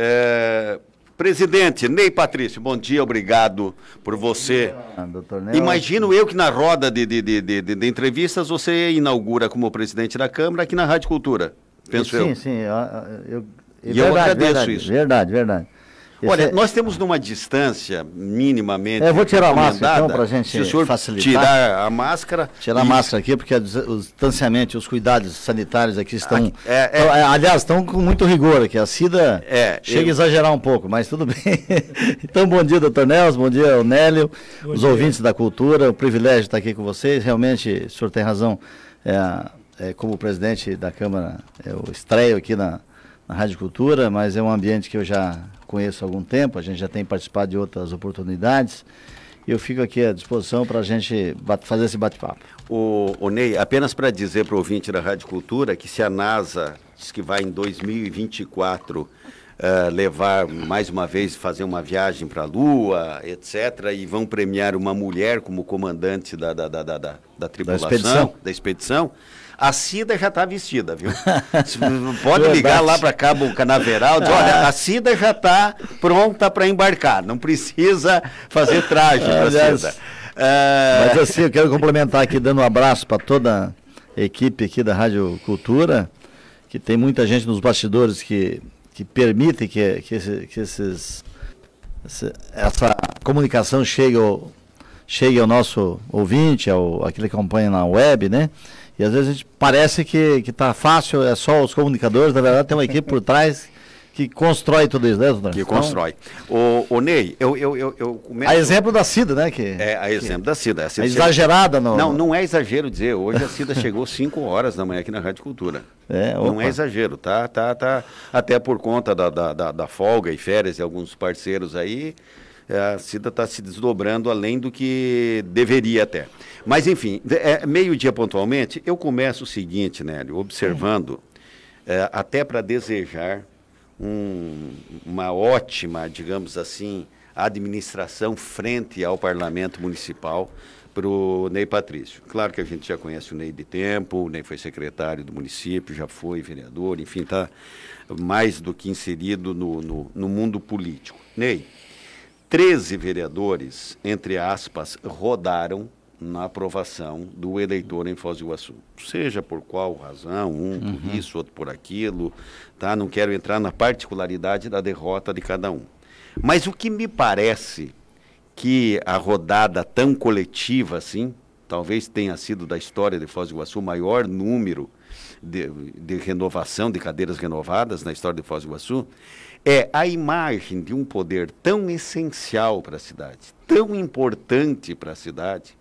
É, presidente Ney Patrício, bom dia, obrigado por você. Dia, Imagino eu que na roda de, de, de, de, de entrevistas você inaugura como presidente da Câmara aqui na Rádio Cultura, penso sim, eu. Sim, sim. Eu, eu, e verdade, eu agradeço verdade, isso. Verdade, verdade. Olha, é... nós temos numa distância minimamente. É, eu vou tirar a máscara então para a gente Se o senhor facilitar. tirar a máscara. Tirar e... a máscara aqui, porque o distanciamento e os cuidados sanitários aqui estão. É, é... Então, é, aliás, estão com muito rigor aqui. A Cida é, chega eu... a exagerar um pouco, mas tudo bem. então, bom dia, doutor Nelson, bom dia, Nélio, bom os dia. ouvintes da cultura. O privilégio de estar aqui com vocês. Realmente, o senhor tem razão. É, como presidente da Câmara, eu estreio aqui na, na Rádio Cultura, mas é um ambiente que eu já conheço há algum tempo, a gente já tem participado de outras oportunidades. E eu fico aqui à disposição para a gente fazer esse bate-papo. O, o, Ney, apenas para dizer para o ouvinte da Rádio Cultura que se a NASA diz que vai em 2024 uh, eh, levar mais uma vez fazer uma viagem para a Lua, etc., e vão premiar uma mulher como comandante da, da, da, da, da tripulação, da expedição, da expedição a Cida já está vestida, viu? Pode ligar lá para Cabo Canaveral, diz, olha, a Cida já está pronta para embarcar, não precisa fazer traje para Cida. É... Mas assim, eu quero complementar aqui, dando um abraço para toda a equipe aqui da Rádio Cultura, que tem muita gente nos bastidores que, que permite que, que, esse, que esses, essa comunicação chegue ao, chegue ao nosso ouvinte, ao, aquele que acompanha na web, né? E às vezes a gente parece que está fácil, é só os comunicadores, na verdade tem uma equipe por trás que constrói tudo isso, né, doutor? Que então, constrói. O, o Ney, eu, eu, eu, eu começo... A exemplo da Cida, né? Que, é, a exemplo que, da Cida. A Cida é exagerada no... Não, não é exagero dizer. Hoje a Cida chegou 5 horas da manhã aqui na Rádio Cultura. É, não é exagero, tá, tá, tá. Até por conta da, da, da, da folga e férias de alguns parceiros aí, a Cida está se desdobrando além do que deveria até. Mas, enfim, é, meio-dia pontualmente, eu começo o seguinte, Nélio, observando, é, até para desejar um, uma ótima, digamos assim, administração frente ao parlamento municipal para o Ney Patrício. Claro que a gente já conhece o Ney de tempo, o Ney foi secretário do município, já foi vereador, enfim, está mais do que inserido no, no, no mundo político. Ney, 13 vereadores, entre aspas, rodaram na aprovação do eleitor em Foz do Iguaçu. Seja por qual razão, um uhum. por isso, outro por aquilo, tá? Não quero entrar na particularidade da derrota de cada um. Mas o que me parece que a rodada tão coletiva assim, talvez tenha sido da história de Foz do Iguaçu o maior número de, de renovação de cadeiras renovadas na história de Foz do Iguaçu, é a imagem de um poder tão essencial para a cidade, tão importante para a cidade,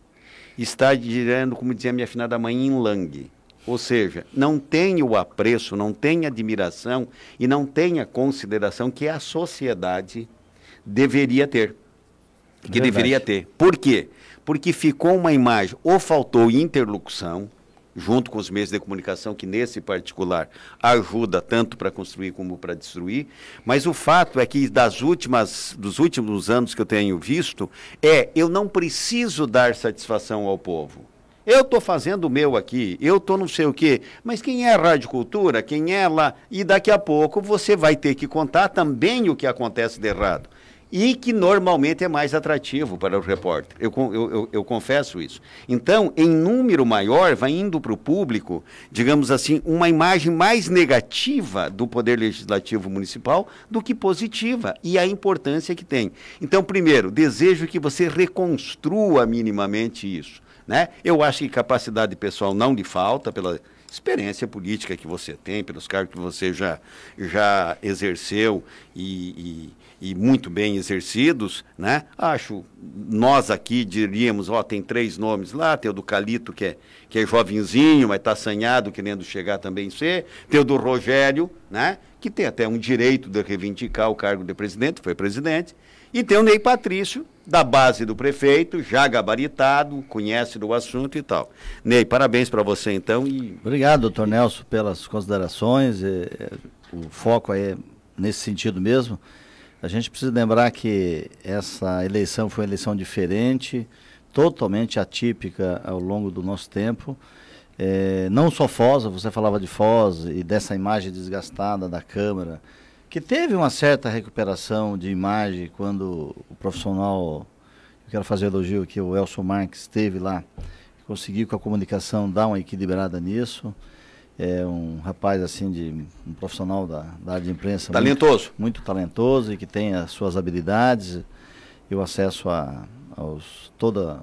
está girando, como dizia minha afinada mãe, em langue. Ou seja, não tem o apreço, não tem admiração e não tem a consideração que a sociedade deveria ter. Que Verdade. deveria ter. Por quê? Porque ficou uma imagem, ou faltou interlocução, junto com os meios de comunicação, que nesse particular ajuda tanto para construir como para destruir. Mas o fato é que das últimas, dos últimos anos que eu tenho visto, é eu não preciso dar satisfação ao povo. Eu estou fazendo o meu aqui, eu estou não sei o quê, mas quem é a Rádio Cultura, quem é lá, e daqui a pouco você vai ter que contar também o que acontece de errado e que normalmente é mais atrativo para o repórter. Eu, eu, eu, eu confesso isso. Então, em número maior, vai indo para o público, digamos assim, uma imagem mais negativa do Poder Legislativo Municipal do que positiva, e a importância que tem. Então, primeiro, desejo que você reconstrua minimamente isso. Né? Eu acho que capacidade pessoal não lhe falta, pela experiência política que você tem, pelos cargos que você já, já exerceu e, e e muito bem exercidos, né? Acho, nós aqui diríamos, ó, tem três nomes lá, tem o do Calito, que é, que é jovenzinho, mas está assanhado, querendo chegar também ser, tem o do Rogério, né? Que tem até um direito de reivindicar o cargo de presidente, foi presidente, e tem o Ney Patrício, da base do prefeito, já gabaritado, conhece do assunto e tal. Ney, parabéns para você então. E... Obrigado, doutor Nelson, pelas considerações, é, o foco é nesse sentido mesmo. A gente precisa lembrar que essa eleição foi uma eleição diferente, totalmente atípica ao longo do nosso tempo. É, não só Foz, você falava de Foz e dessa imagem desgastada da Câmara, que teve uma certa recuperação de imagem quando o profissional, eu quero fazer elogio aqui, o Elson Marques esteve lá, conseguiu com a comunicação dar uma equilibrada nisso. É um rapaz assim de um profissional da, da área de imprensa talentoso, muito, muito talentoso e que tem as suas habilidades e o acesso a aos toda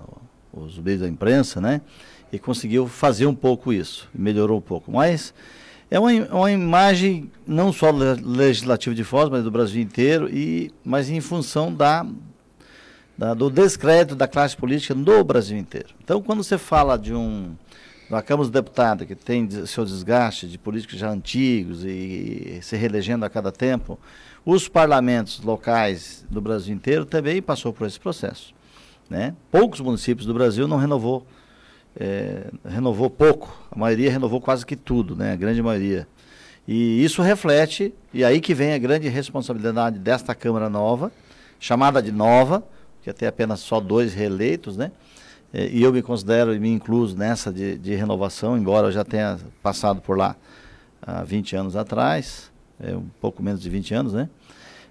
os meios da imprensa, né? E conseguiu fazer um pouco isso, melhorou um pouco. Mas é uma, uma imagem não só legislativa de Foz, mas do Brasil inteiro, e, mas em função da, da, do descrédito da classe política no Brasil inteiro. Então, quando você fala de um da Câmara dos Deputados, que tem seu desgaste de políticos já antigos e, e se reelegendo a cada tempo, os parlamentos locais do Brasil inteiro também passou por esse processo. Né? Poucos municípios do Brasil não renovou é, renovou pouco, a maioria renovou quase que tudo, né? a grande maioria. E isso reflete, e aí que vem a grande responsabilidade desta Câmara nova, chamada de nova, que até apenas só dois reeleitos, né? É, e eu me considero e me incluso nessa de, de, renovação, embora eu já tenha passado por lá há 20 anos atrás, é, um pouco menos de 20 anos, né?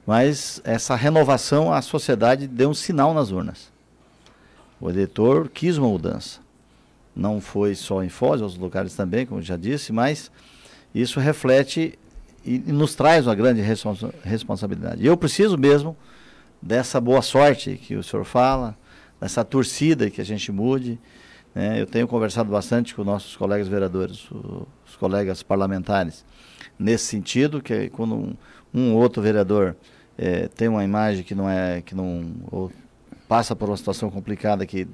Mas essa renovação, a sociedade deu um sinal nas urnas. O eleitor quis uma mudança não foi só em Foz, outros lugares também, como já disse, mas isso reflete e, e nos traz uma grande responsa responsabilidade. E eu preciso mesmo dessa boa sorte que o senhor fala, dessa torcida que a gente mude. Né? Eu tenho conversado bastante com nossos colegas vereadores, os colegas parlamentares, nesse sentido, que quando um, um outro vereador é, tem uma imagem que não é, que não passa por uma situação complicada que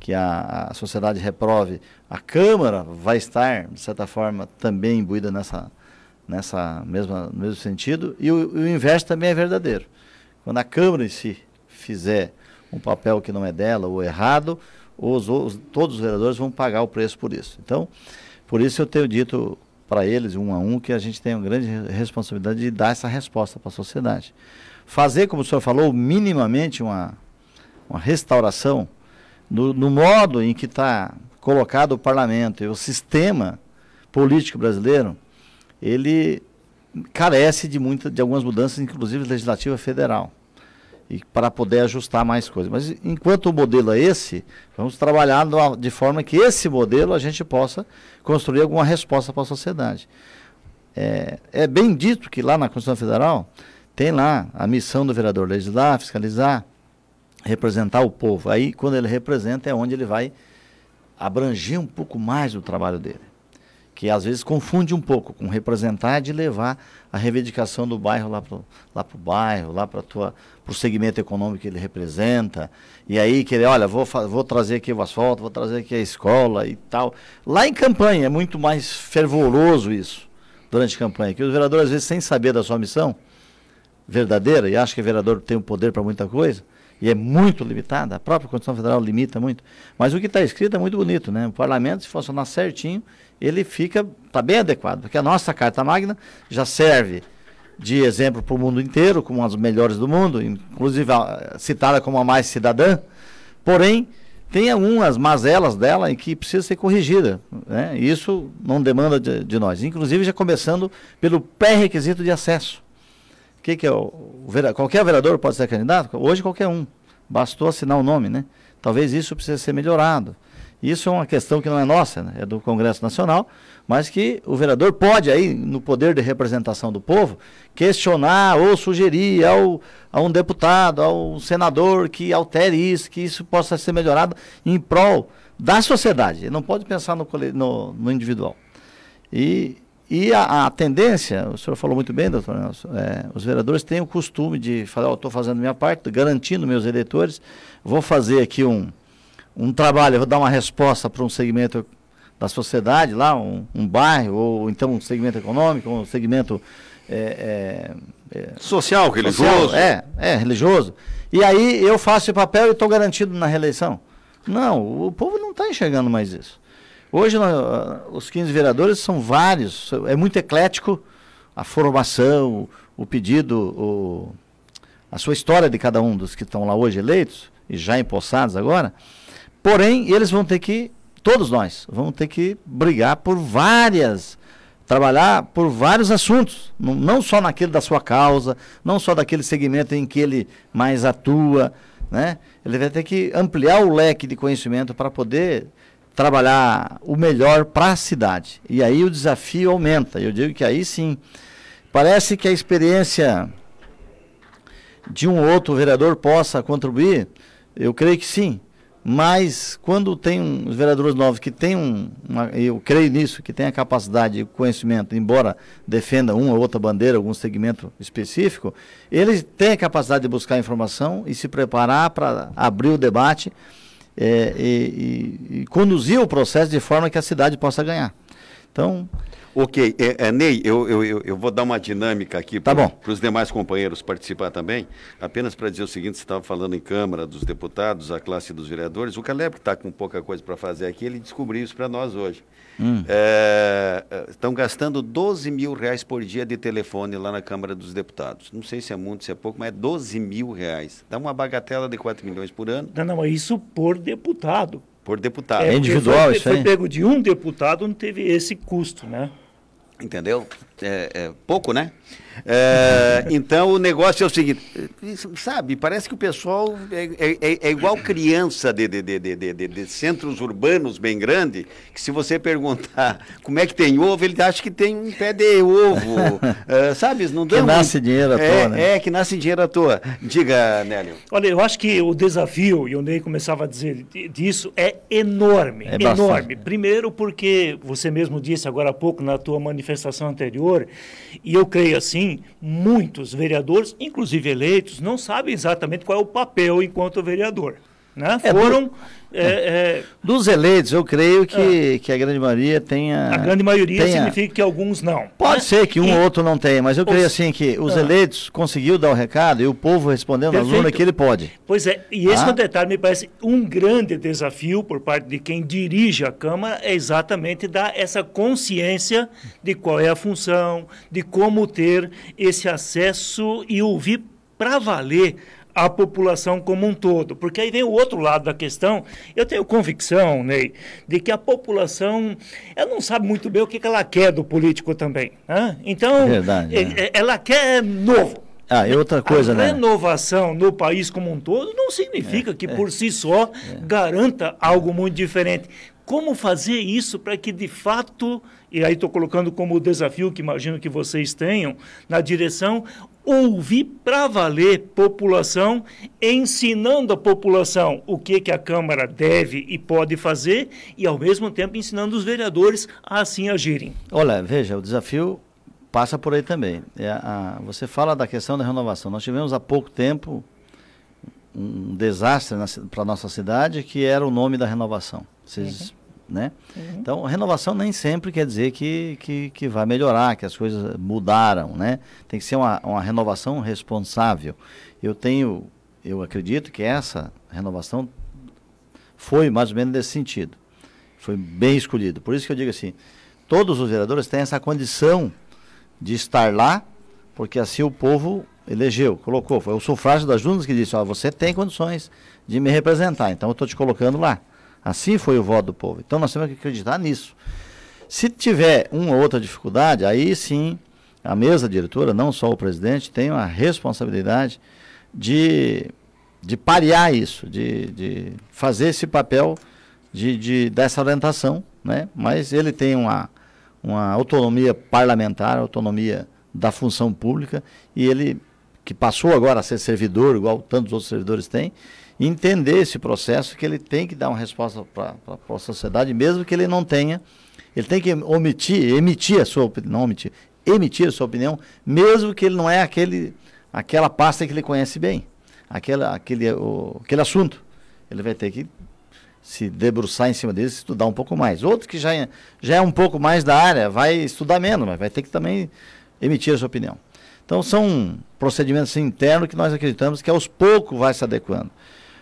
que a, a sociedade reprove, a Câmara vai estar, de certa forma, também imbuída nessa, nessa mesma, no mesmo sentido, e o, o inverso também é verdadeiro. Quando a Câmara em si fizer um papel que não é dela ou errado, os, os, todos os vereadores vão pagar o preço por isso. Então, por isso eu tenho dito para eles, um a um, que a gente tem uma grande responsabilidade de dar essa resposta para a sociedade. Fazer, como o senhor falou, minimamente uma, uma restauração no, modo em que está colocado o parlamento e o sistema político brasileiro, ele carece de, muita, de algumas mudanças, inclusive legislativa federal, e para poder ajustar mais coisas. Mas enquanto o modelo é esse, vamos trabalhar de forma que esse modelo a gente possa construir alguma resposta para a sociedade. É, é bem dito que lá na Constituição Federal tem lá a missão do vereador legislar, fiscalizar, representar o povo. Aí, quando ele representa, é onde ele vai abranger um pouco mais o trabalho dele. Que às vezes confunde um pouco com representar de levar a reivindicação do bairro lá para o lá bairro, lá para o segmento econômico que ele representa. E aí que ele, olha, vou, vou trazer aqui o asfalto, vou trazer aqui a escola e tal. Lá em campanha é muito mais fervoroso isso, durante campanha. Que os vereadores, às vezes, sem saber da sua missão verdadeira, e acha que o vereador tem o poder para muita coisa, e é muito limitada, a própria Constituição Federal limita muito, mas o que está escrito é muito bonito, né? O parlamento, se funcionar certinho, ele fica, está bem adequado, porque a nossa Carta Magna já serve de exemplo para o mundo inteiro, como uma das melhores do mundo, inclusive citada como a mais cidadã, porém, tem algumas mazelas dela em que precisa ser corrigida. Né? Isso não demanda de, de nós. Inclusive, já começando pelo pré-requisito de acesso que, que é o, o qualquer vereador pode ser candidato? Hoje qualquer um. Bastou assinar o nome, né? Talvez isso precise ser melhorado. Isso é uma questão que não é nossa, né? é do Congresso Nacional, mas que o vereador pode aí, no poder de representação do povo, questionar ou sugerir ao, a um deputado, ao senador que altere isso, que isso possa ser melhorado em prol da sociedade. Ele não pode pensar no, no, no individual. E e a, a, tendência, o senhor falou muito bem, doutor Nelson, é, os vereadores têm o costume de falar, oh, estou fazendo minha parte, garantindo meus eleitores, vou fazer aqui um, um trabalho, vou dar uma resposta para um segmento da sociedade, lá, um, um, bairro, ou então um segmento econômico, um segmento é, é, é social, religioso. Social, é, é, religioso. E aí eu faço esse papel e estou garantido na reeleição. Não, o povo não está enxergando mais isso. Hoje os 15 vereadores são vários, é muito eclético a formação, o pedido, o, a sua história de cada um dos que estão lá hoje eleitos e já empossados agora. Porém, eles vão ter que, todos nós, vamos ter que brigar por várias trabalhar por vários assuntos, não só naquele da sua causa, não só daquele segmento em que ele mais atua, né? Ele vai ter que ampliar o leque de conhecimento para poder trabalhar o melhor para a cidade. E aí o desafio aumenta. Eu digo que aí sim, parece que a experiência de um outro vereador possa contribuir. Eu creio que sim. Mas quando tem uns vereadores novos que têm um, uma, eu creio nisso, que tem a capacidade e conhecimento, embora defenda uma ou outra bandeira, algum segmento específico, eles têm a capacidade de buscar informação e se preparar para abrir o debate é, e, e, e conduzir o processo de forma que a cidade possa ganhar. Então, Ok, é, é, Ney, eu, eu, eu vou dar uma dinâmica aqui tá para os demais companheiros participar também, apenas para dizer o seguinte, você estava falando em Câmara dos Deputados, a classe dos vereadores, o Caleb está com pouca coisa para fazer aqui, ele descobriu isso para nós hoje. Hum. É, estão gastando 12 mil reais por dia de telefone lá na Câmara dos Deputados. Não sei se é muito, se é pouco, mas é 12 mil reais. Dá uma bagatela de 4 milhões por ano. Não, não, é isso por deputado. Por deputado. É, é individual foi, isso aí? Foi pego de um deputado, não teve esse custo, né? Entendeu? É, é pouco, né? É, então o negócio é o seguinte, sabe, parece que o pessoal é, é, é, é igual criança de, de, de, de, de centros urbanos bem grande, que se você perguntar como é que tem ovo, ele acha que tem um pé de ovo, uh, sabe? Não que nasce dinheiro à é, toa, né? É, que nasce dinheiro à toa. Diga, Nélio. Olha, eu acho que o desafio, e o Ney começava a dizer disso, é enorme, é enorme. Bastante. Primeiro porque você mesmo disse agora há pouco na tua manifestação anterior, e eu creio assim, muitos vereadores, inclusive eleitos, não sabem exatamente qual é o papel enquanto vereador. Né? É, Foram. É, é, dos eleitos, eu creio que, é. que a grande maioria tenha. A grande maioria tenha, significa que alguns não. Pode né? ser que um ou outro não tenha, mas eu creio assim que os ah. eleitos conseguiu dar o recado e o povo respondeu na urna que ele pode. Pois é, e esse ah. detalhe me parece um grande desafio por parte de quem dirige a Câmara, é exatamente dar essa consciência de qual é a função, de como ter esse acesso e ouvir para valer a população como um todo. Porque aí vem o outro lado da questão. Eu tenho convicção, Ney, de que a população ela não sabe muito bem o que, ela quer do político também. Né? Então, Verdade, é. ela quer novo. Ah, e outra coisa, a né? renovação no país como um todo não significa é, que é, por si só é. garanta algo muito diferente. Como fazer isso para que de fato, e aí estou colocando como desafio que imagino que vocês tenham, na direção ouvir para valer população, ensinando a população o que, que a Câmara deve e pode fazer e, ao mesmo tempo, ensinando os vereadores a assim agirem. Olha, veja, o desafio passa por aí também. É a, você fala da questão da renovação. Nós tivemos há pouco tempo um desastre para a nossa cidade que era o nome da renovação. Vocês uhum né? Uhum. Então, renovação nem sempre quer dizer que, que, que vai melhorar, que as coisas mudaram, né? Tem que ser uma, uma renovação responsável. Eu tenho, eu acredito que essa renovação foi mais ou menos nesse sentido. Foi bem escolhido. Por isso que eu digo assim, todos os vereadores têm essa condição de estar lá, porque assim o povo elegeu, colocou. Foi o sufrágio das juntas que disse, ó, você tem condições de me representar, então eu estou te colocando lá. Assim foi o voto do povo. Então nós temos que acreditar nisso. Se tiver uma ou outra dificuldade, aí sim a mesa diretora, não só o presidente, tem uma responsabilidade de, de parear isso, de, de fazer esse papel de, de, dessa orientação, né? mas ele tem uma, uma autonomia parlamentar, autonomia da função pública, e ele, que passou agora a ser servidor, igual tantos outros servidores têm, entender esse processo, que ele tem que dar uma resposta para a sociedade, mesmo que ele não tenha, ele tem que omitir, emitir a sua opinião, não omitir, emitir a sua opinião, mesmo que ele não é aquele, aquela pasta que ele conhece bem, aquela, aquele, o, aquele assunto. Ele vai ter que se debruçar em cima dele, estudar um pouco mais. Outro que já é, já é um pouco mais da área, vai estudar menos, mas vai ter que também emitir a sua opinião. Então são procedimentos internos que nós acreditamos que aos poucos vai se adequando.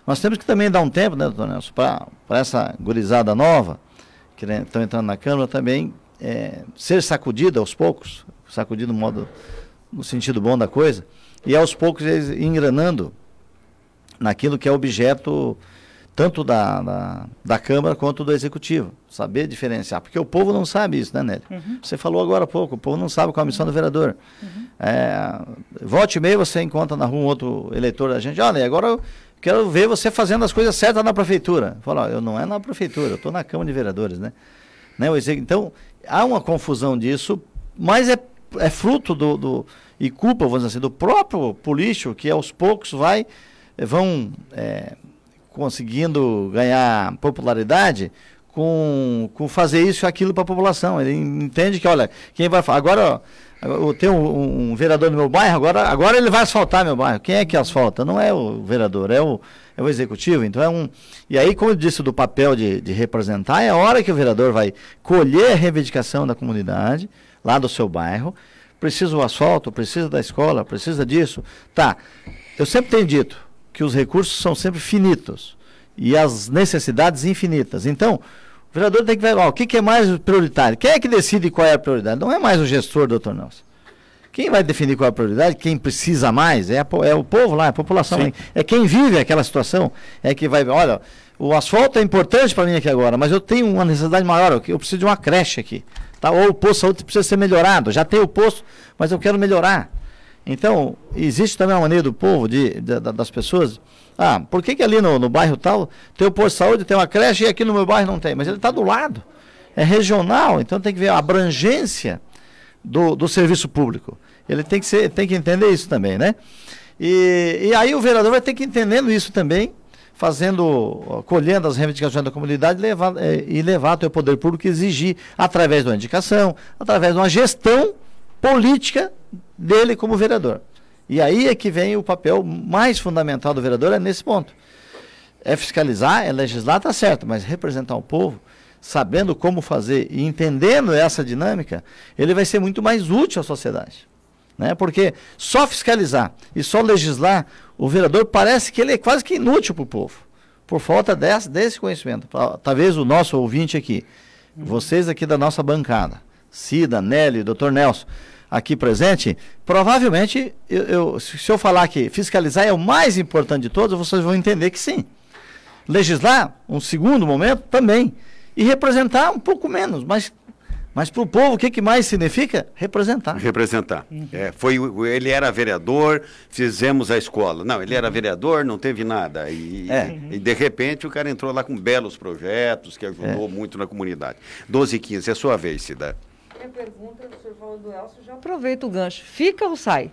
Nós temos que também dar um tempo, né, doutor Nelson, para essa gurizada nova, que estão entrando na Câmara, também é, ser sacudida aos poucos, sacudido no modo, no sentido bom da coisa, e aos poucos eles engranando naquilo que é objeto tanto da, da, da, Câmara quanto do Executivo. Saber diferenciar. Porque o povo não sabe isso, né, Nélio? Uhum. Você falou agora há pouco, o povo não sabe qual é a missão do vereador. Uhum. É, volte e meio, você encontra na rua um outro eleitor da gente, olha, agora eu quero ver você fazendo as coisas certas na prefeitura. Fala, eu não é na prefeitura, eu estou na Câmara de Vereadores, né? né? Então, há uma confusão disso, mas é, é fruto do, do, e culpa, vamos dizer assim, do próprio político que aos poucos vai, vão... É, conseguindo ganhar popularidade com, com fazer isso e aquilo para a população. Ele entende que, olha, quem vai agora eu tenho um, um, vereador no meu bairro, agora, agora ele vai asfaltar meu bairro. Quem é que asfalta? Não é o vereador, é o, é o executivo. Então é um. E aí, como eu disse do papel de, de representar, é a hora que o vereador vai colher a reivindicação da comunidade, lá do seu bairro. Precisa o asfalto, precisa da escola, precisa disso. Tá. Eu sempre tenho dito, que os recursos são sempre finitos e as necessidades infinitas. Então, o vereador tem que ver ó, o que, que, é mais prioritário. Quem é que decide qual é a prioridade? Não é mais o gestor, doutor Nelson. Quem vai definir qual é a prioridade, quem precisa mais, é, a, é o povo lá, é a população. Sim. É quem vive aquela situação. É que vai, olha, o asfalto é importante para mim aqui agora, mas eu tenho uma necessidade maior, eu preciso de uma creche aqui. Tá? Ou o posto de saúde precisa ser melhorado. Já tem o posto, mas eu quero melhorar. Então, existe também uma maneira do povo, de, de das pessoas. Ah, por que, que ali no, no, bairro tal tem o posto de saúde, tem uma creche e aqui no meu bairro não tem? Mas ele está do lado. É regional, então tem que ver a abrangência do, do serviço público. Ele tem que, ser, tem que entender isso também, né? E, e aí o vereador vai ter que ir entendendo isso também, fazendo, colhendo as reivindicações da comunidade levar, é, e levar até o poder público exigir, através de uma indicação, através de uma gestão política dele como vereador. E aí é que vem o papel mais fundamental do vereador, é nesse ponto. É fiscalizar, é legislar, tá certo, mas representar o povo, sabendo como fazer e entendendo essa dinâmica, ele vai ser muito mais útil à sociedade. Né? Porque só fiscalizar e só legislar, o vereador parece que ele é quase que inútil para o povo, por falta desse, desse conhecimento. Talvez o nosso ouvinte aqui, vocês aqui da nossa bancada, Cida, Nelly, doutor Nelson, aqui presente, provavelmente, eu, eu, se eu falar que fiscalizar é o mais importante de todos, vocês vão entender que sim. Legislar, um segundo momento, também. E representar um pouco menos, mas mas para o povo, o que, que mais significa? Representar. Representar. Uhum. É, foi, ele era vereador, fizemos a escola. Não, ele era vereador, não teve nada. E, é. e de repente o cara entrou lá com belos projetos que ajudou é. muito na comunidade. 12 e 15, é a sua vez, Cida minha pergunta, o senhor falou do Elcio, já aproveita o gancho. Fica ou sai?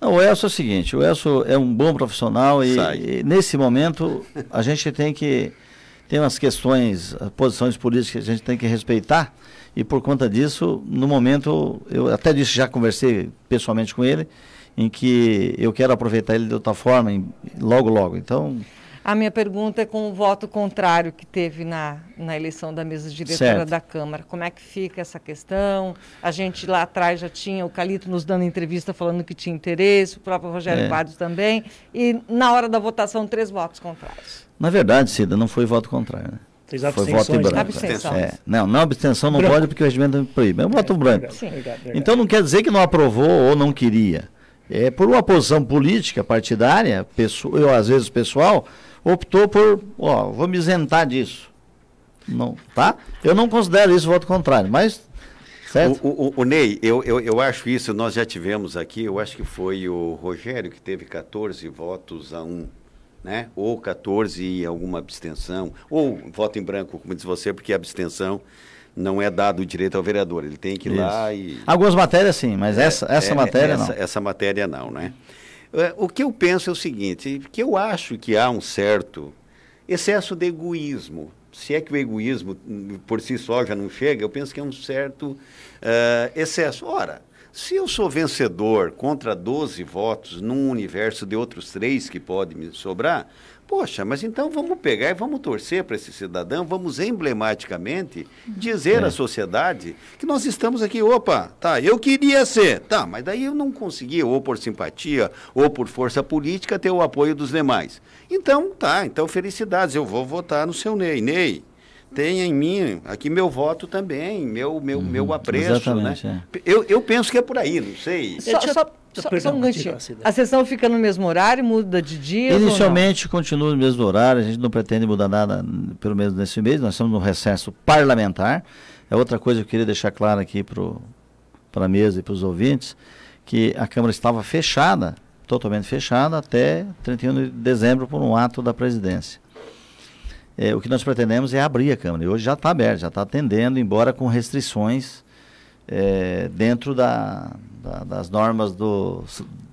Não, o Elcio é o seguinte, o Elcio é um bom profissional e, e, nesse momento a gente tem que tem umas questões, posições políticas que a gente tem que respeitar e por conta disso, no momento, eu até disse, já conversei pessoalmente com ele, em que eu quero aproveitar ele de outra forma, em, logo, logo. Então, a minha pergunta é com o voto contrário que teve na, na eleição da mesa diretora certo. da Câmara. Como é que fica essa questão? A gente lá atrás já tinha o Calito nos dando entrevista falando que tinha interesse, o próprio Rogério é. também. E na hora da votação, três votos contrários. Na verdade, Cida, não foi voto contrário. Né? Fez foi voto em branco. Abstenção. É, não, não abstenção não branco. pode porque o regimento não proíbe. É um voto é, branco. Sim. Então não quer dizer que não aprovou ou não queria. É por uma posição política, partidária, pessoal, às vezes pessoal, optou por, ó, vou me isentar disso. Não, tá? Eu não considero isso voto contrário, mas Certo? O, o, o, Ney, eu, eu, eu acho isso, nós já tivemos aqui, eu acho que foi o Rogério que teve 14 votos a um, né? Ou 14 e alguma abstenção, ou voto em branco, como diz você, porque a abstenção não é dado o direito ao vereador, ele tem que ir isso. lá e... Algumas matérias sim, mas é, essa, essa é, matéria essa, não. Essa matéria não, né? É, o que eu penso é o seguinte, que eu acho que há um certo excesso de egoísmo. Se é que o egoísmo por si só já não chega, eu penso que é um certo uh, excesso. Ora, se eu sou vencedor contra 12 votos num universo de outros três que podem me sobrar, Poxa, mas então vamos pegar e vamos torcer para esse cidadão, vamos emblematicamente dizer é. à sociedade que nós estamos aqui, opa, tá, eu queria ser, tá, mas daí eu não consegui, ou por simpatia, ou por força política, ter o apoio dos demais. Então, tá, então felicidades, eu vou votar no seu Ney. Ney, tenha em mim aqui meu voto também, meu, meu, uhum, meu apreço, né? É. Eu, eu penso que é por aí, não sei. Só, só Só, só um A sessão fica no mesmo horário, muda de dia? Inicialmente continua no mesmo horário, a gente não pretende mudar nada, pelo menos nesse mês, nós estamos no recesso parlamentar. É outra coisa que eu queria deixar claro aqui para a mesa e para os ouvintes, que a Câmara estava fechada, totalmente fechada, até 31 de dezembro por um ato da presidência. É, o que nós pretendemos é abrir a Câmara, e hoje já está aberta, já está atendendo, embora com restrições é, dentro da, da, das, normas do,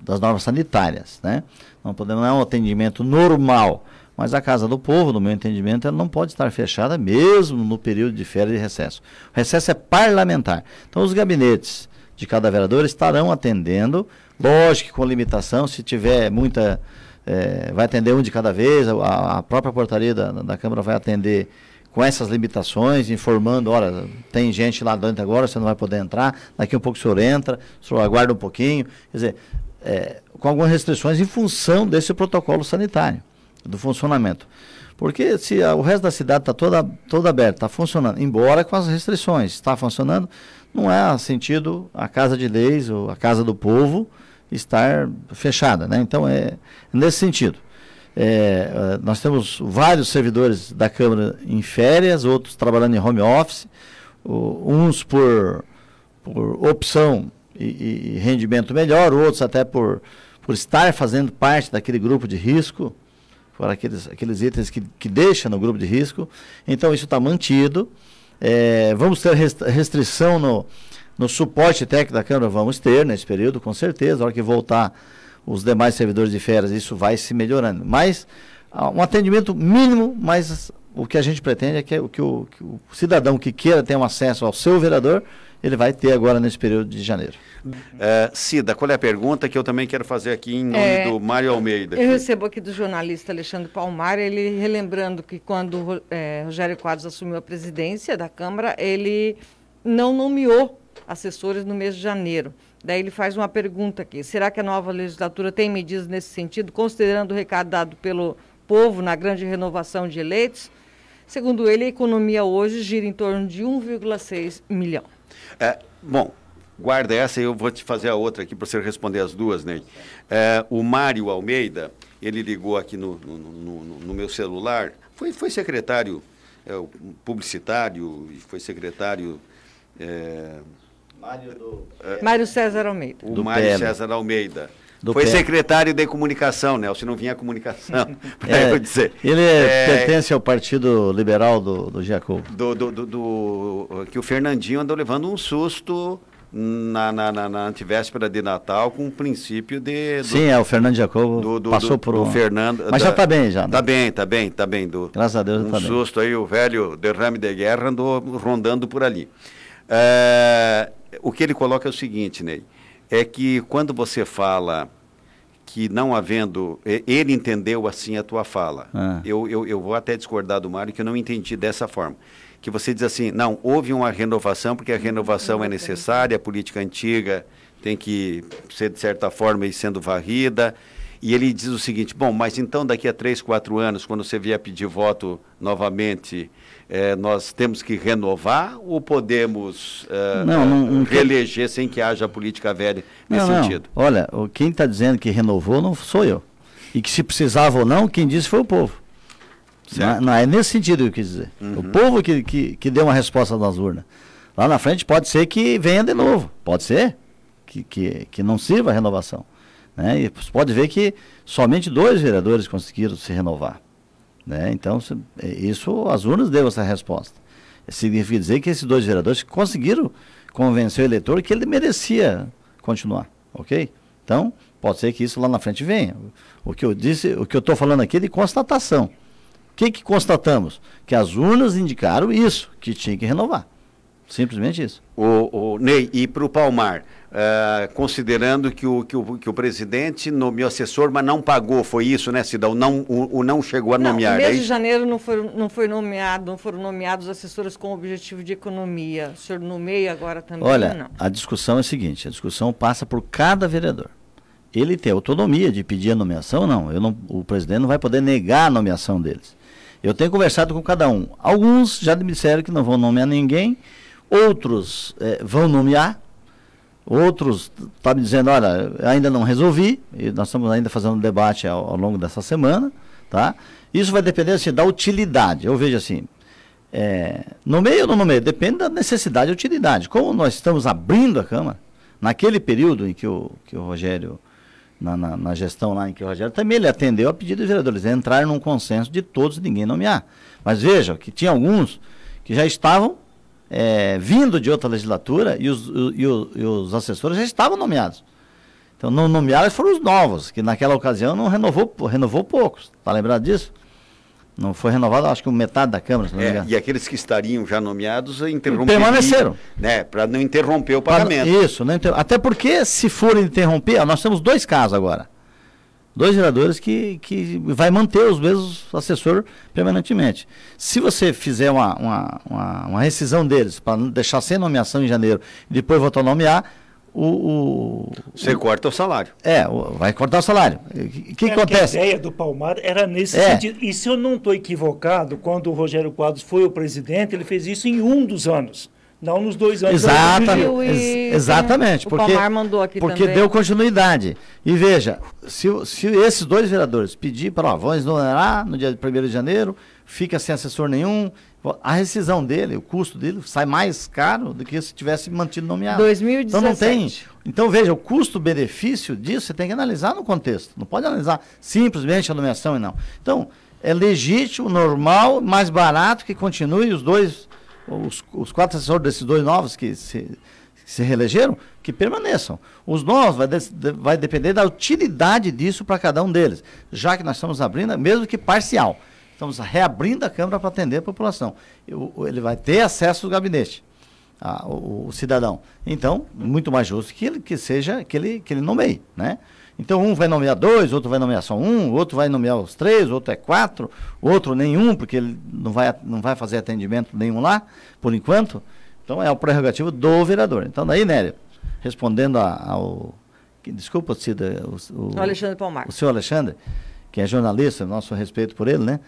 das normas sanitárias. Né? Não, podemos, não é um atendimento normal, mas a Casa do Povo, no meu entendimento, ela não pode estar fechada mesmo no período de férias de recesso. O recesso é parlamentar. Então, os gabinetes de cada vereador estarão atendendo, lógico que com limitação, se tiver muita. É, vai atender um de cada vez, a, a própria portaria da, da Câmara vai atender com essas limitações, informando, olha, tem gente lá dentro agora, você não vai poder entrar, daqui um pouco o senhor entra, o senhor aguarda um pouquinho, quer dizer, é, com algumas restrições em função desse protocolo sanitário, do funcionamento. Porque se a, o resto da cidade está toda, toda aberta, está funcionando, embora com as restrições, está funcionando, não é sentido a Casa de Leis ou a Casa do Povo estar fechada, né? Então é nesse sentido. É, é, nós temos vários servidores da Câmara em férias, outros trabalhando em home office, uns por, por opção e, e, rendimento melhor, outros até por, por estar fazendo parte daquele grupo de risco, por aqueles, aqueles itens que, que deixa no grupo de risco. Então isso está mantido. É, vamos ter restrição no, no suporte técnico da Câmara? Vamos ter nesse período, com certeza. Na hora que voltar os demais servidores de férias, isso vai se melhorando. Mas ah, um atendimento mínimo, mas o que a gente pretende é que, o, que o, que o cidadão que queira ter um acesso ao seu vereador, ele vai ter agora nesse período de janeiro. É, Cida, qual é a pergunta que eu também quero fazer aqui em nome é, do Mário Almeida? Eu recebo aqui do jornalista Alexandre Palmar, ele relembrando que quando é, Rogério Quadros assumiu a presidência da Câmara, ele não nomeou assessores no mês de janeiro. Daí ele faz uma pergunta aqui: será que a nova legislatura tem medidas nesse sentido, considerando o recado dado pelo povo na grande renovação de eleitos? Segundo ele, a economia hoje gira em torno de 1,6 milhão. É, bom, guarda essa e eu vou te fazer a outra aqui para você responder as duas, Ney. É, o Mário Almeida, ele ligou aqui no, no, no, no meu celular, foi, foi secretário é, publicitário, foi secretário. É, Mário, do... É, Mário César Almeida. O do Mário PL. César Almeida. Do Foi secretário de comunicação, né? Se não vinha comunicação, para é, eu dizer. Ele é, pertence ao Partido Liberal do, do Jacob. Do, do, do, do, que o Fernandinho andou levando um susto na, na, na, na antivéspera de Natal com o princípio de... Do, Sim, é, o Fernando Jacobo do, do, passou por um... Fernando, Mas da, já está bem, já. Né? Está bem, está bem, está bem. Do, Graças a Deus um está bem. Um susto aí, o velho derrame de guerra andou rondando por ali. É, o que ele coloca é o seguinte, Ney, é que quando você fala que não havendo. Ele entendeu assim a tua fala. Ah. Eu, eu, eu vou até discordar do Mário, que eu não entendi dessa forma. Que você diz assim, não, houve uma renovação, porque a renovação é necessária, a política antiga tem que ser, de certa forma, ir sendo varrida. E ele diz o seguinte: bom, mas então daqui a três, quatro anos, quando você vier pedir voto novamente, é, nós temos que renovar ou podemos é, não, não, não, reeleger sem que haja política velha nesse sentido? Olha, quem está dizendo que renovou não sou eu. E que se precisava ou não, quem disse foi o povo. Não, não, é nesse sentido que eu quis dizer. Uhum. O povo que, que, que deu uma resposta nas urnas. Lá na frente pode ser que venha de novo. Pode ser que, que, que não sirva a renovação. Né? E pode ver que somente dois vereadores conseguiram se renovar. Né? Então, é, isso, as urnas deu essa resposta. Significa dizer que esses dois vereadores conseguiram convencer o eleitor que ele merecia continuar, ok? Então, pode ser que isso lá na frente venha. O que eu disse, o que eu estou falando aqui é de constatação. O que, que constatamos? Que as urnas indicaram isso, que tinha que renovar. Simplesmente isso. O, o Ney, e para o Palmar, Uh, considerando que o, que, o, que o presidente nomeou assessor, mas não pagou, foi isso, né, Cidão? Não, o, o não chegou a não, nomear. No mês é de janeiro não, foi, não foi nomeado, não foram nomeados assessores com objetivo de economia. O senhor nomeia agora também Olha, não? a discussão é a seguinte, a discussão passa por cada vereador. Ele tem autonomia de pedir a nomeação não. Eu não. O presidente não vai poder negar a nomeação deles. Eu tenho conversado com cada um. Alguns já me disseram que não vão nomear ninguém, outros é, vão nomear, Outros tá me dizendo, olha, ainda não resolvi, e nós estamos ainda fazendo um debate ao, ao longo dessa semana, tá? Isso vai depender assim, da utilidade. Eu vejo assim, é, no meio ou não no meio, depende da necessidade e utilidade. Como nós estamos abrindo a Câmara, naquele período em que o, que o Rogério, na, na, na gestão lá em que o Rogério, também ele atendeu a pedido dos vereadores, entrar num consenso de todos ninguém nomear. Mas veja que tinha alguns que já estavam é, vindo de outra legislatura e os, e, o, e os assessores já estavam nomeados. Então, não nomeados foram os novos, que naquela ocasião não renovou, renovou poucos. Está lembrado disso? Não foi renovado, acho que metade da Câmara. É, e aqueles que estariam já nomeados interromperam. Permaneceram. Né, para não interromper o pagamento. Pra, isso, não inter... até porque se for interromper, nós temos dois casos agora. Dois vereadores que, que vai manter os mesmos assessor permanentemente. Se você fizer uma, uma, uma, uma rescisão deles, para deixar sem nomeação em janeiro, e depois voltar a nomear, o, o, Você o, corta o salário. É, o, vai cortar o salário. O que, que acontece? a ideia do Palmar era nesse é. sentido. E se eu não estou equivocado, quando o Rogério Quadros foi o presidente, ele fez isso em um dos anos. Não nos dois anos. Exatamente. E, exatamente. Porque, o Palmar mandou aqui porque também. deu continuidade. E veja, se, se esses dois vereadores pedir para, ó, vão exonerar no dia 1 de janeiro, fica sem assessor nenhum, a rescisão dele, o custo dele, sai mais caro do que se tivesse mantido nomeado. 2017. Então não tem. Então veja, o custo-benefício disso você tem que analisar no contexto. Não pode analisar simplesmente a nomeação e não. Então, é legítimo, normal, mais barato que continue os dois, os, os quatro assessores desses dois novos que se, que se reelegeram, que permaneçam. Os novos vai, de, vai depender da utilidade disso para cada um deles. Já que nós estamos abrindo, mesmo que parcial. Estamos reabrindo a Câmara para atender a população. ele vai ter acesso ao gabinete, a, o, o, cidadão. Então, muito mais justo que ele que seja que ele, que ele nomeie, né? Então, um vai nomear dois, outro vai nomear só um, outro vai nomear os três, outro é quatro, outro nenhum, porque ele não vai, não vai fazer atendimento nenhum lá, por enquanto. Então, é o prerrogativo do vereador. Então, daí, Nélia, respondendo ao... Desculpa, Cida, o, o, Alexandre Palmar. O senhor Alexandre, que é jornalista, nosso respeito por ele, né?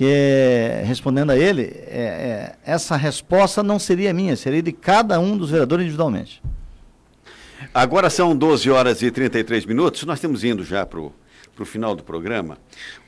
que é, respondendo a ele, é, é, essa resposta não seria minha, seria de cada um dos vereadores individualmente. Agora são 12 horas e 33 minutos, nós estamos indo já para o final do programa.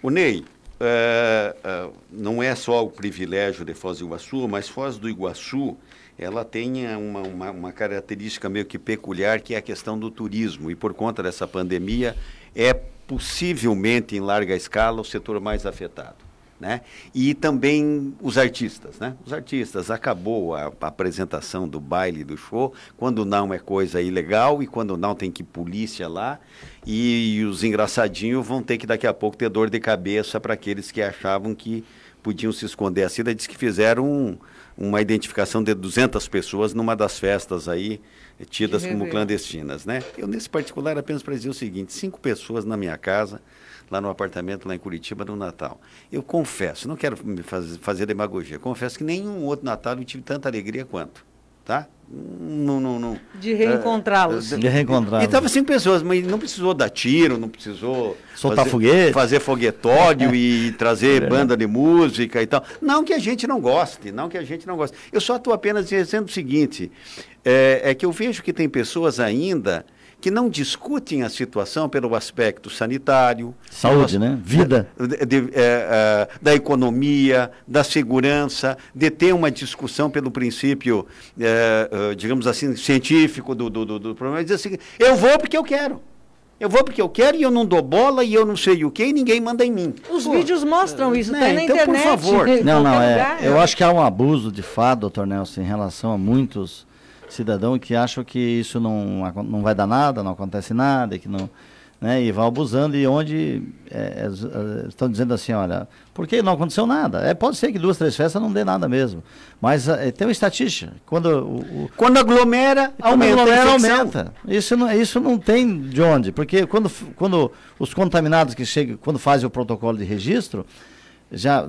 O Ney, é, é, não é só o privilégio de Foz do Iguaçu, mas Foz do Iguaçu, ela tem uma, uma, uma característica meio que peculiar, que é a questão do turismo, e por conta dessa pandemia, é possivelmente em larga escala o setor mais afetado né? E também os artistas, né? Os artistas, acabou a, a, apresentação do baile, do show, quando não é coisa ilegal e quando não tem que polícia lá, e, e os engraçadinhos vão ter que daqui a pouco ter dor de cabeça para aqueles que achavam que podiam se esconder. A Cida disse que fizeram um, uma identificação de 200 pessoas numa das festas aí, tidas como clandestinas, né? Eu, nesse particular, apenas para dizer o seguinte, cinco pessoas na minha casa, lá no apartamento lá em Curitiba no Natal. Eu confesso, não quero fazer, fazer demagogia, confesso que nenhum outro Natal eu tive tanta alegria quanto, tá? Não, não, não. De reencontrá-los. É, de reencontrá-los. E estava cinco pessoas, mas não precisou dar tiro, não precisou soltar fazer, foguete, fazer foguetório e trazer é banda de música e tal. Não que a gente não goste, não que a gente não goste. Eu só estou apenas dizendo o seguinte: é, é que eu vejo que tem pessoas ainda que não discutem a situação pelo aspecto sanitário, saúde, né? Vida, de, de, é, é, da economia, da segurança, de ter uma discussão pelo princípio, é, é digamos assim, científico do, do, do, do problema. Dizer assim, eu vou porque eu quero. Eu vou porque eu quero e eu não dou bola e eu não sei o que e ninguém manda em mim. Os Pô, vídeos mostram isso, né? na então, internet. Por favor. Não, não, é, eu acho que há um abuso de fato, doutor Nelson, em relação a muitos cidadão que acham que isso não, não vai dar nada, não acontece nada, que não, né, e vão abusando e onde é, é, estão dizendo assim, olha, porque não aconteceu nada. É, pode ser que duas, três festas não dê nada mesmo, mas é, tem uma estatística. Quando, o, o, quando aglomera, quando aumenta. Aglomera, aumenta. Isso não, isso não tem de onde, porque quando, quando os contaminados que chegam, quando fazem o protocolo de registro, já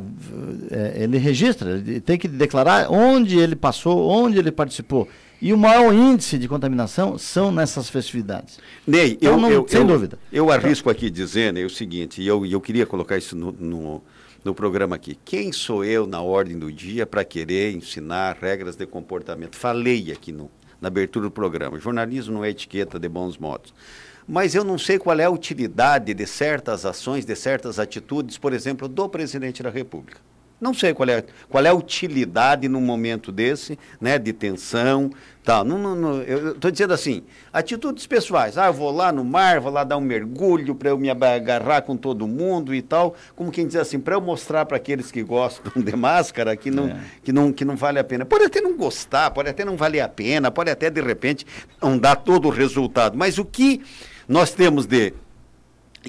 é, ele registra, ele tem que declarar onde ele passou, onde ele participou. E o maior índice de contaminação são nessas festividades. Ney, então, eu, não, eu, sem eu, dúvida. Eu arrisco aqui dizendo é o seguinte, e eu, eu queria colocar isso no, no, no programa aqui. Quem sou eu na ordem do dia para querer ensinar regras de comportamento? Falei aqui no, na abertura do programa. Jornalismo não é etiqueta de bons modos. Mas eu não sei qual é a utilidade de certas ações, de certas atitudes, por exemplo, do presidente da República. Não sei qual é, qual é a utilidade num momento desse, né, de tensão, tal. Não, não, não eu estou dizendo assim, atitudes pessoais. Ah, eu vou lá no mar, vou lá dar um mergulho para eu me agarrar com todo mundo e tal. Como quem diz assim, para eu mostrar para aqueles que gostam de máscara que não, é. que, não, que não vale a pena. Pode até não gostar, pode até não valer a pena, pode até de repente não dar todo o resultado. Mas o que nós temos de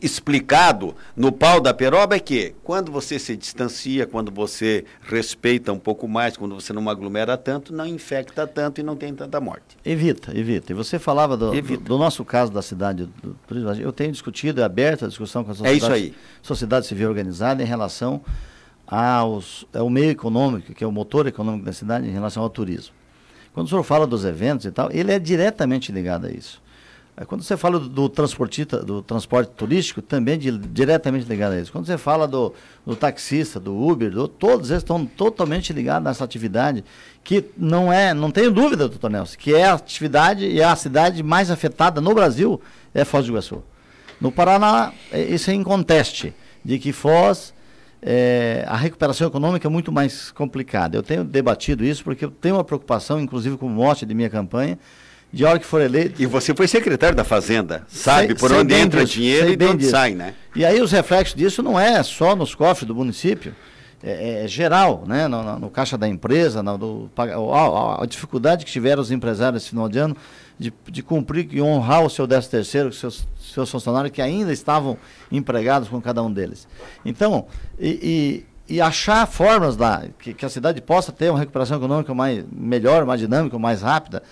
explicado no pau da peroba é que quando você se distancia, quando você respeita um pouco mais, quando você não aglomera tanto, não infecta tanto e não tem tanta morte. Evita, evita. E você falava do, do, do, nosso caso da cidade, do, eu tenho discutido, é aberta a discussão com a sociedade, é isso aí. sociedade civil organizada em relação aos, ao meio econômico, que é o motor econômico da cidade, em relação ao turismo. Quando o senhor fala dos eventos e tal, ele é diretamente ligado a isso. É, quando você fala do, transportista, do transporte turístico, também de, diretamente ligado a isso. Quando você fala do, do taxista, do Uber, do, todos eles estão totalmente ligados nessa atividade que não é, não tenho dúvida, doutor Nelson, que é a atividade e é a cidade mais afetada no Brasil é Foz do Iguaçu. No Paraná, é, isso é inconteste, de que Foz, é, a recuperação econômica é muito mais complicada. Eu tenho debatido isso porque eu tenho uma preocupação, inclusive com o mote de minha campanha, de hora que for eleito. E você foi secretário da Fazenda, sabe sei, por sei onde entra disso, dinheiro e de onde disso. sai, né? E aí os reflexos disso não é só nos cofres do município, é, é geral, né? No, no, no, caixa da empresa, no, do, a, a, dificuldade que tiveram os empresários esse final de ano de, de cumprir e honrar o seu 13 terceiro, seus, seus funcionários que ainda estavam empregados com cada um deles. Então, e, e, e achar formas da, que, que, a cidade possa ter uma recuperação econômica mais, melhor, mais dinâmica, mais rápida,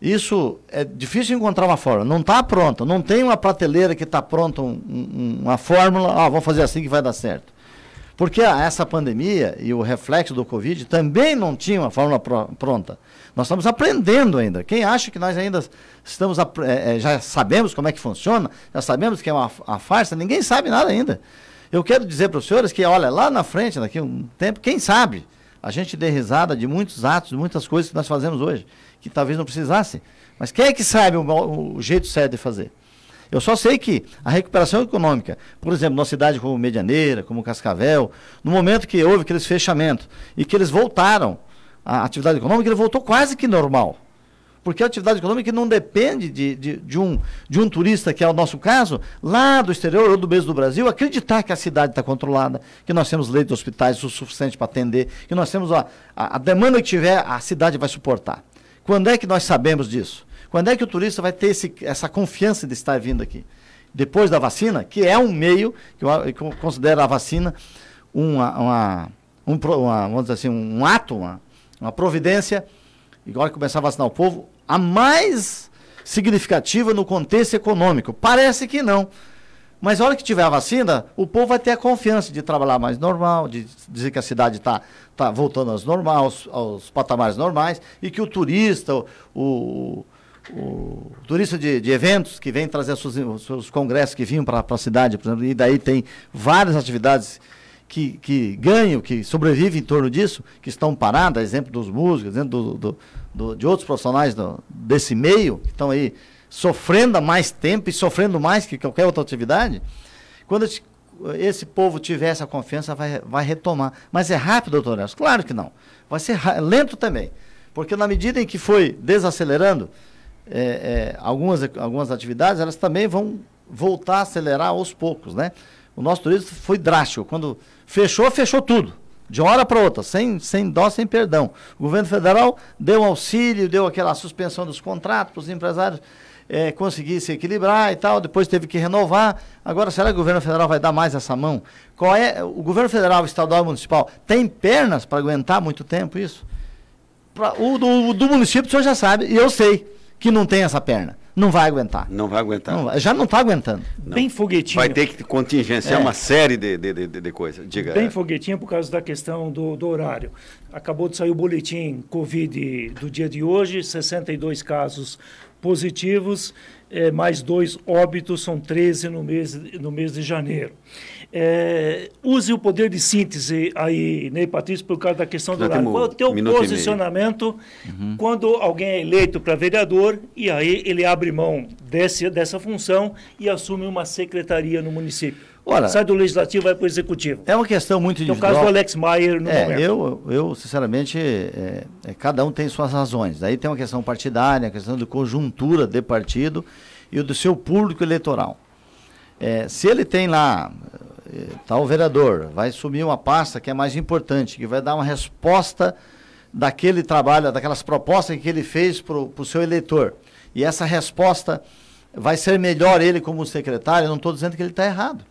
isso é difícil encontrar uma fórmula. Não está pronta. Não tem uma prateleira que está pronta, um, um, uma fórmula, ah, vamos fazer assim que vai dar certo. Porque essa pandemia e o reflexo do Covid também não tinha uma fórmula pronta. Nós estamos aprendendo ainda. Quem acha que nós ainda estamos é, já sabemos como é que funciona, já sabemos que é uma, uma farsa, ninguém sabe nada ainda. Eu quero dizer para os senhores que, olha, lá na frente, daqui a um tempo, quem sabe, a gente dê risada de muitos atos, de muitas coisas que nós fazemos hoje que talvez não precisasse. Mas quem é que sabe o, o jeito certo de fazer? Eu só sei que a recuperação econômica, por exemplo, numa cidade como Medianeira, como Cascavel, no momento que houve aqueles fechamentos e que eles voltaram, a atividade econômica ele voltou quase que normal. Porque a atividade econômica não depende de, de, de, um, de um turista, que é o nosso caso, lá do exterior ou do mesmo do Brasil, acreditar que a cidade está controlada, que nós temos leitos de hospitais o suficiente para atender, que nós temos a, a, a demanda que tiver, a cidade vai suportar. Quando é que nós sabemos disso? Quando é que o turista vai ter esse, essa confiança de estar vindo aqui? Depois da vacina, que é um meio, que eu, considero a vacina uma, uma, um, uma, vamos dizer assim, um ato, uma, uma providência, igual que começar a vacinar o povo, a mais significativa no contexto econômico. Parece que não. Mas a hora que tiver a vacina, o povo vai ter a confiança de trabalhar mais normal, de dizer que a cidade está tá voltando aos normais, aos patamares normais, e que o turista, o, o, o turista de, de, eventos que vem trazer seus, seus congressos que vinham para a cidade, por exemplo, e daí tem várias atividades que, que ganham, que sobrevivem em torno disso, que estão paradas, exemplo dos músicos, exemplo do, do, do, de outros profissionais desse meio, que estão aí sofrendo há mais tempo e sofrendo mais que qualquer outra atividade, quando esse povo tiver essa confiança, vai, vai retomar. Mas é rápido, doutor Nelson? Claro que não. Vai ser lento também. Porque na medida em que foi desacelerando é, é, algumas, algumas atividades, elas também vão voltar a acelerar aos poucos, né? O nosso turismo foi drástico. Quando fechou, fechou tudo. De uma hora para outra, sem, sem dó, sem perdão. O governo federal deu auxílio, deu aquela suspensão dos contratos para os empresários é, conseguir se equilibrar e tal, depois teve que renovar. Agora, será que o governo federal vai dar mais essa mão? Qual é, o governo federal, estadual e municipal tem pernas para aguentar muito tempo isso? Pra, o do, do município o senhor já sabe, e eu sei que não tem essa perna não vai aguentar. Não vai aguentar. Não, já não está aguentando. Não. Bem foguetinho. Vai ter que contingenciar é. uma série de, de, de, de coisas. Diga. Bem foguetinho por causa da questão do, do horário. Acabou de sair o boletim Covid do dia de hoje, 62 casos positivos, é, mais dois óbitos, são 13 no mês, no mês de janeiro. É, use o poder de síntese aí, Ney Patrício, por causa da questão do horário. Qual é o teu posicionamento uhum. quando alguém é eleito para vereador e aí ele abre mão desse, dessa função e assume uma secretaria no município? Ora, Sai do legislativo vai para o executivo. É uma questão muito difícil. É o caso do Alex Maier no é, momento. Eu, eu sinceramente, é, é, cada um tem suas razões. Daí tem uma questão partidária, a questão de conjuntura de partido e o do seu público eleitoral. É, se ele tem lá, está o vereador, vai assumir uma pasta que é mais importante, que vai dar uma resposta daquele trabalho, daquelas propostas que ele fez para o seu eleitor. E essa resposta vai ser melhor ele como secretário, eu não estou dizendo que ele está errado.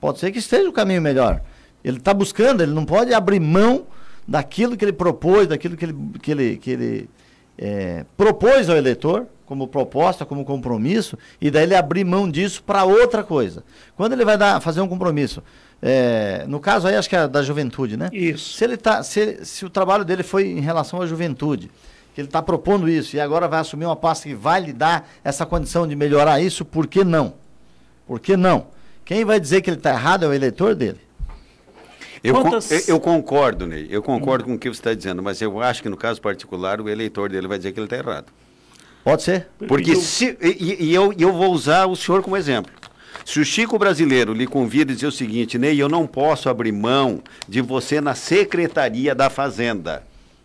Pode ser que esteja o caminho melhor. Ele está buscando, ele não pode abrir mão daquilo que ele propôs, daquilo que ele, que ele, que ele é, propôs ao eleitor, como proposta, como compromisso, e daí ele abrir mão disso para outra coisa. Quando ele vai dar, fazer um compromisso, é, no caso aí acho que é da juventude, né? Isso. Se, ele tá, se, se o trabalho dele foi em relação à juventude, que ele está propondo isso, e agora vai assumir uma pasta que vai lhe dar essa condição de melhorar isso, por que não? Por que não? Quem vai dizer que ele está errado é o eleitor dele. Eu, Quantas... eu, eu, concordo, Ney, eu concordo hum. com o que você está dizendo, mas eu acho que no caso particular o eleitor dele vai dizer que ele está errado. Pode ser. Porque eu... se. E, e eu, eu vou usar o senhor como exemplo. Se o Chico brasileiro lhe convida e dizer o seguinte, Ney, eu não posso abrir mão de você na Secretaria da Fazenda.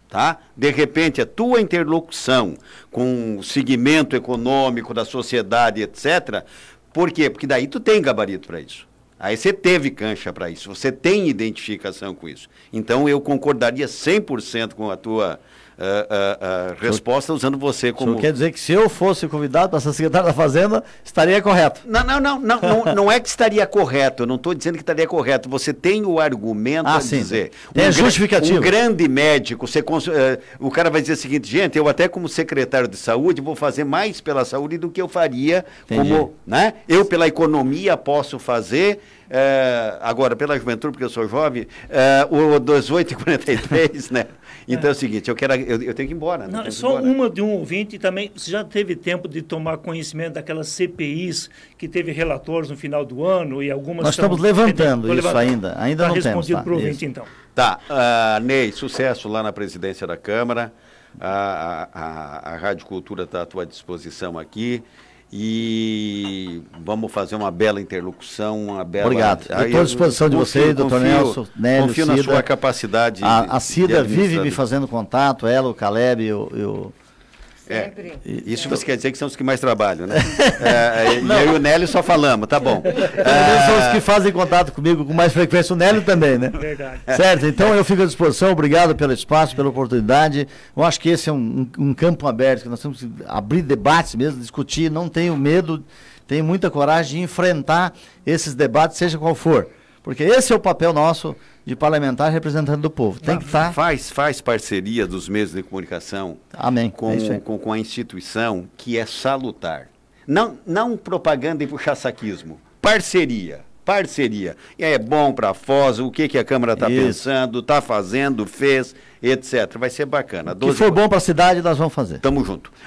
Tá? De repente, a tua interlocução com o segmento econômico da sociedade, etc., por quê? Porque daí tu tem gabarito para isso. Aí você teve cancha para isso, você tem identificação com isso. Então eu concordaria 100% com a tua uh, uh, resposta usando você como. Isso quer dizer que se eu fosse convidado para ser secretário da Fazenda, estaria correto? Não, não, não, não, não, não é que estaria correto, eu não estou dizendo que estaria correto. Você tem o argumento ah, a sim. dizer. Tem um, a justificativa. Um grande médico, você, uh, o cara vai dizer o seguinte, gente, eu até como secretário de saúde vou fazer mais pela saúde do que eu faria Entendi. como. Né? Eu, pela economia, posso fazer. É, agora, pela juventude, porque eu sou jovem, é, o 18 e 43, né? Então é, é o seguinte, eu, quero, eu, eu tenho que ir embora. Né? Não, só embora. uma de um ouvinte também. Você já teve tempo de tomar conhecimento daquelas CPIs que teve relatórios no final do ano e algumas. Nós estamos levantando isso levantando. ainda. Ainda tá não respondido temos. Tá, para o ouvinte, então. Tá. Uh, Ney, sucesso lá na presidência da Câmara. A, a, a, a Rádio Cultura está à tua disposição aqui e vamos fazer uma bela interlocução, uma bela... Obrigado. Estou à disposição de vocês, doutor Nelson, Nélio, Confio Cida. na sua capacidade A, a Cida vive me fazendo contato, ela, o Caleb e o, é, isso você quer dizer que são os que mais trabalham, né? é, e eu e o Nélio só falamos, tá bom. É, são os que fazem contato comigo com mais frequência, o Nélio também, né? Verdade. Certo, então eu fico à disposição, obrigado pelo espaço, pela oportunidade. Eu acho que esse é um, um, um campo aberto, que nós temos que abrir debates mesmo, discutir, não tenho medo, tenho muita coragem de enfrentar esses debates, seja qual for. Porque esse é o papel nosso de parlamentar representante do povo. Tem que estar. Tá... Faz, faz parceria dos meios de comunicação Amém. Com, é com, com, a instituição que é salutar. Não, não propaganda e puxa-saquismo. Parceria. Parceria. É bom para a Foz, o que, que a Câmara está pensando, está fazendo, fez, etc. Vai ser bacana. Que for bom para a cidade, nós vamos fazer. Tamo junto.